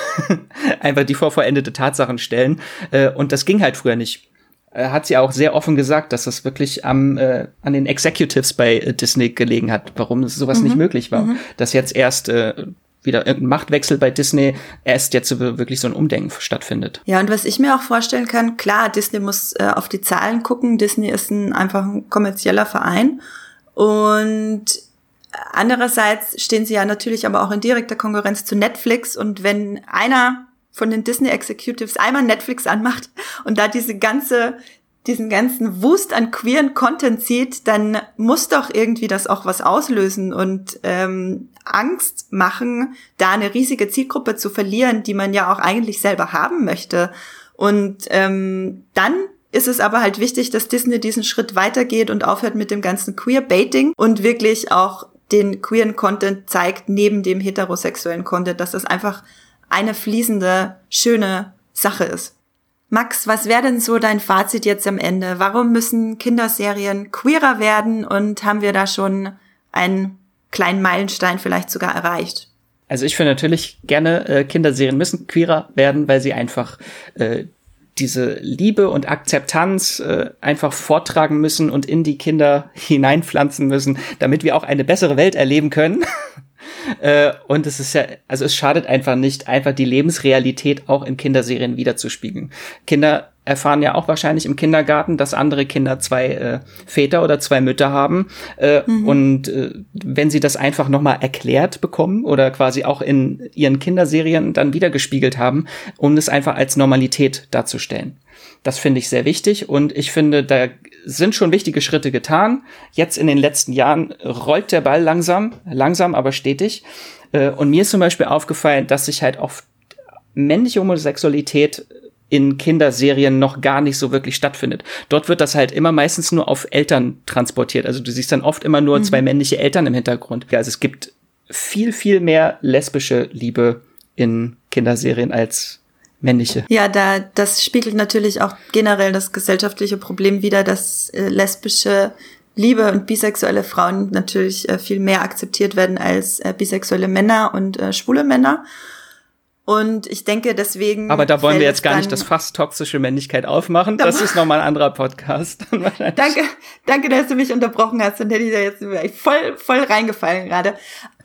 einfach die vorvollendete Tatsachen stellen. Äh, und das ging halt früher nicht äh, hat sie auch sehr offen gesagt, dass das wirklich am, äh, an den Executives bei äh, Disney gelegen hat, warum sowas mhm. nicht möglich war. Mhm. Dass jetzt erst äh, wieder irgendein Machtwechsel bei Disney erst jetzt wirklich so ein Umdenken stattfindet. Ja, und was ich mir auch vorstellen kann, klar, Disney muss äh, auf die Zahlen gucken. Disney ist ein, einfach ein kommerzieller Verein. Und andererseits stehen sie ja natürlich aber auch in direkter Konkurrenz zu Netflix. Und wenn einer von den Disney Executives einmal Netflix anmacht und da diese ganze diesen ganzen Wust an queeren Content sieht, dann muss doch irgendwie das auch was auslösen und ähm, Angst machen, da eine riesige Zielgruppe zu verlieren, die man ja auch eigentlich selber haben möchte. Und ähm, dann ist es aber halt wichtig, dass Disney diesen Schritt weitergeht und aufhört mit dem ganzen Queer-Baiting und wirklich auch den queeren Content zeigt neben dem heterosexuellen Content, dass das einfach eine fließende, schöne Sache ist. Max, was wäre denn so dein Fazit jetzt am Ende? Warum müssen Kinderserien queerer werden und haben wir da schon einen kleinen Meilenstein vielleicht sogar erreicht? Also ich finde natürlich gerne, äh, Kinderserien müssen queerer werden, weil sie einfach äh, diese Liebe und Akzeptanz äh, einfach vortragen müssen und in die Kinder hineinpflanzen müssen, damit wir auch eine bessere Welt erleben können. Äh, und es ist ja, also es schadet einfach nicht, einfach die Lebensrealität auch in Kinderserien wiederzuspiegeln. Kinder erfahren ja auch wahrscheinlich im Kindergarten, dass andere Kinder zwei äh, Väter oder zwei Mütter haben. Äh, mhm. Und äh, wenn sie das einfach nochmal erklärt bekommen oder quasi auch in ihren Kinderserien dann wiedergespiegelt haben, um es einfach als Normalität darzustellen. Das finde ich sehr wichtig und ich finde, da sind schon wichtige Schritte getan. Jetzt in den letzten Jahren rollt der Ball langsam, langsam, aber stetig. Äh, und mir ist zum Beispiel aufgefallen, dass sich halt auf männliche Homosexualität in Kinderserien noch gar nicht so wirklich stattfindet. Dort wird das halt immer meistens nur auf Eltern transportiert. Also du siehst dann oft immer nur mhm. zwei männliche Eltern im Hintergrund. Also es gibt viel, viel mehr lesbische Liebe in Kinderserien als männliche. Ja, da das spiegelt natürlich auch generell das gesellschaftliche Problem wider, dass äh, lesbische Liebe und bisexuelle Frauen natürlich äh, viel mehr akzeptiert werden als äh, bisexuelle Männer und äh, schwule Männer. Und ich denke deswegen. Aber da wollen wir jetzt gar nicht das Fass toxische Männlichkeit aufmachen. Das ist nochmal ein anderer Podcast. danke, danke, dass du mich unterbrochen hast. Und hätte ich da jetzt voll, voll reingefallen gerade.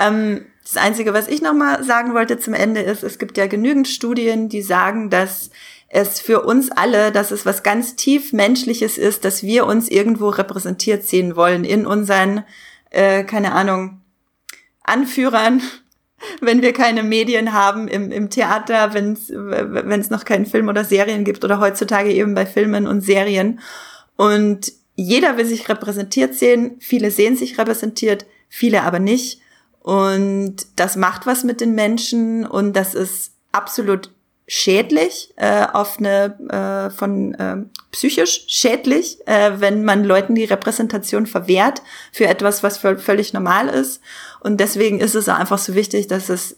Ähm, das Einzige, was ich nochmal sagen wollte zum Ende ist, es gibt ja genügend Studien, die sagen, dass es für uns alle, dass es was ganz tief Menschliches ist, dass wir uns irgendwo repräsentiert sehen wollen in unseren, äh, keine Ahnung, Anführern, wenn wir keine Medien haben im, im Theater, wenn es noch keinen Film oder Serien gibt oder heutzutage eben bei Filmen und Serien. Und jeder will sich repräsentiert sehen, viele sehen sich repräsentiert, viele aber nicht. Und das macht was mit den Menschen und das ist absolut schädlich, äh, auf eine äh, von äh, psychisch schädlich, äh, wenn man Leuten die Repräsentation verwehrt für etwas, was völlig normal ist. Und deswegen ist es einfach so wichtig, dass es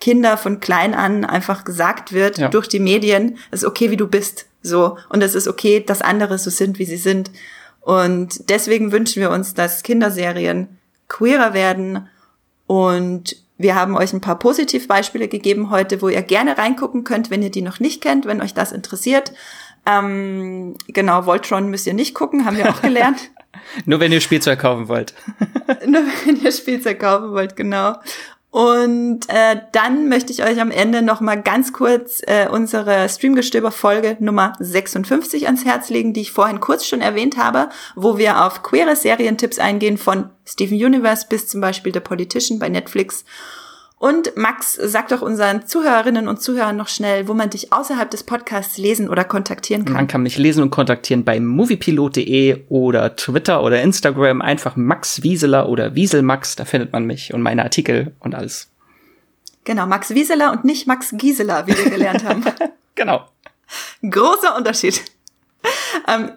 Kinder von klein an einfach gesagt wird ja. durch die Medien, es ist okay, wie du bist, so. Und es ist okay, dass andere so sind, wie sie sind. Und deswegen wünschen wir uns, dass Kinderserien queerer werden und wir haben euch ein paar Positivbeispiele gegeben heute, wo ihr gerne reingucken könnt, wenn ihr die noch nicht kennt, wenn euch das interessiert. Ähm, genau, Voltron müsst ihr nicht gucken, haben wir auch gelernt. Nur wenn ihr Spielzeug kaufen wollt. Nur wenn ihr Spielzeug kaufen wollt, genau. Und äh, dann möchte ich euch am Ende noch mal ganz kurz äh, unsere Streamgestöber-Folge Nummer 56 ans Herz legen, die ich vorhin kurz schon erwähnt habe, wo wir auf queere Serientipps eingehen von Steven Universe bis zum Beispiel The Politician bei Netflix. Und Max, sag doch unseren Zuhörerinnen und Zuhörern noch schnell, wo man dich außerhalb des Podcasts lesen oder kontaktieren kann. Man kann mich lesen und kontaktieren bei moviepilot.de oder Twitter oder Instagram. Einfach Max Wieseler oder Wieselmax, da findet man mich und meine Artikel und alles. Genau, Max Wieseler und nicht Max Gieseler, wie wir gelernt haben. genau. Großer Unterschied. Ähm,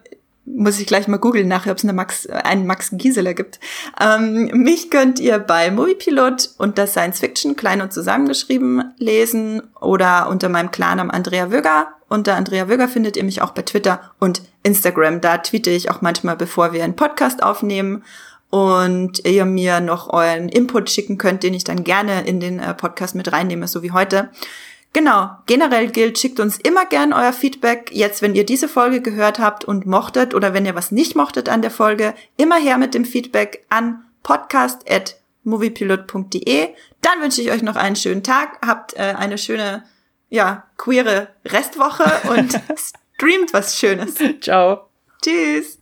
muss ich gleich mal googeln nachher, ob es eine Max, einen Max Gieseler gibt. Ähm, mich könnt ihr bei Moviepilot und das Science Fiction klein und zusammengeschrieben lesen oder unter meinem Klarnamen Andrea Wöger. Unter Andrea Wöger findet ihr mich auch bei Twitter und Instagram. Da tweete ich auch manchmal, bevor wir einen Podcast aufnehmen und ihr mir noch euren Input schicken könnt, den ich dann gerne in den äh, Podcast mit reinnehme, so wie heute. Genau, generell gilt, schickt uns immer gern euer Feedback. Jetzt, wenn ihr diese Folge gehört habt und mochtet oder wenn ihr was nicht mochtet an der Folge, immer her mit dem Feedback an podcast.moviepilot.de. Dann wünsche ich euch noch einen schönen Tag, habt äh, eine schöne, ja, queere Restwoche und streamt was Schönes. Ciao. Tschüss.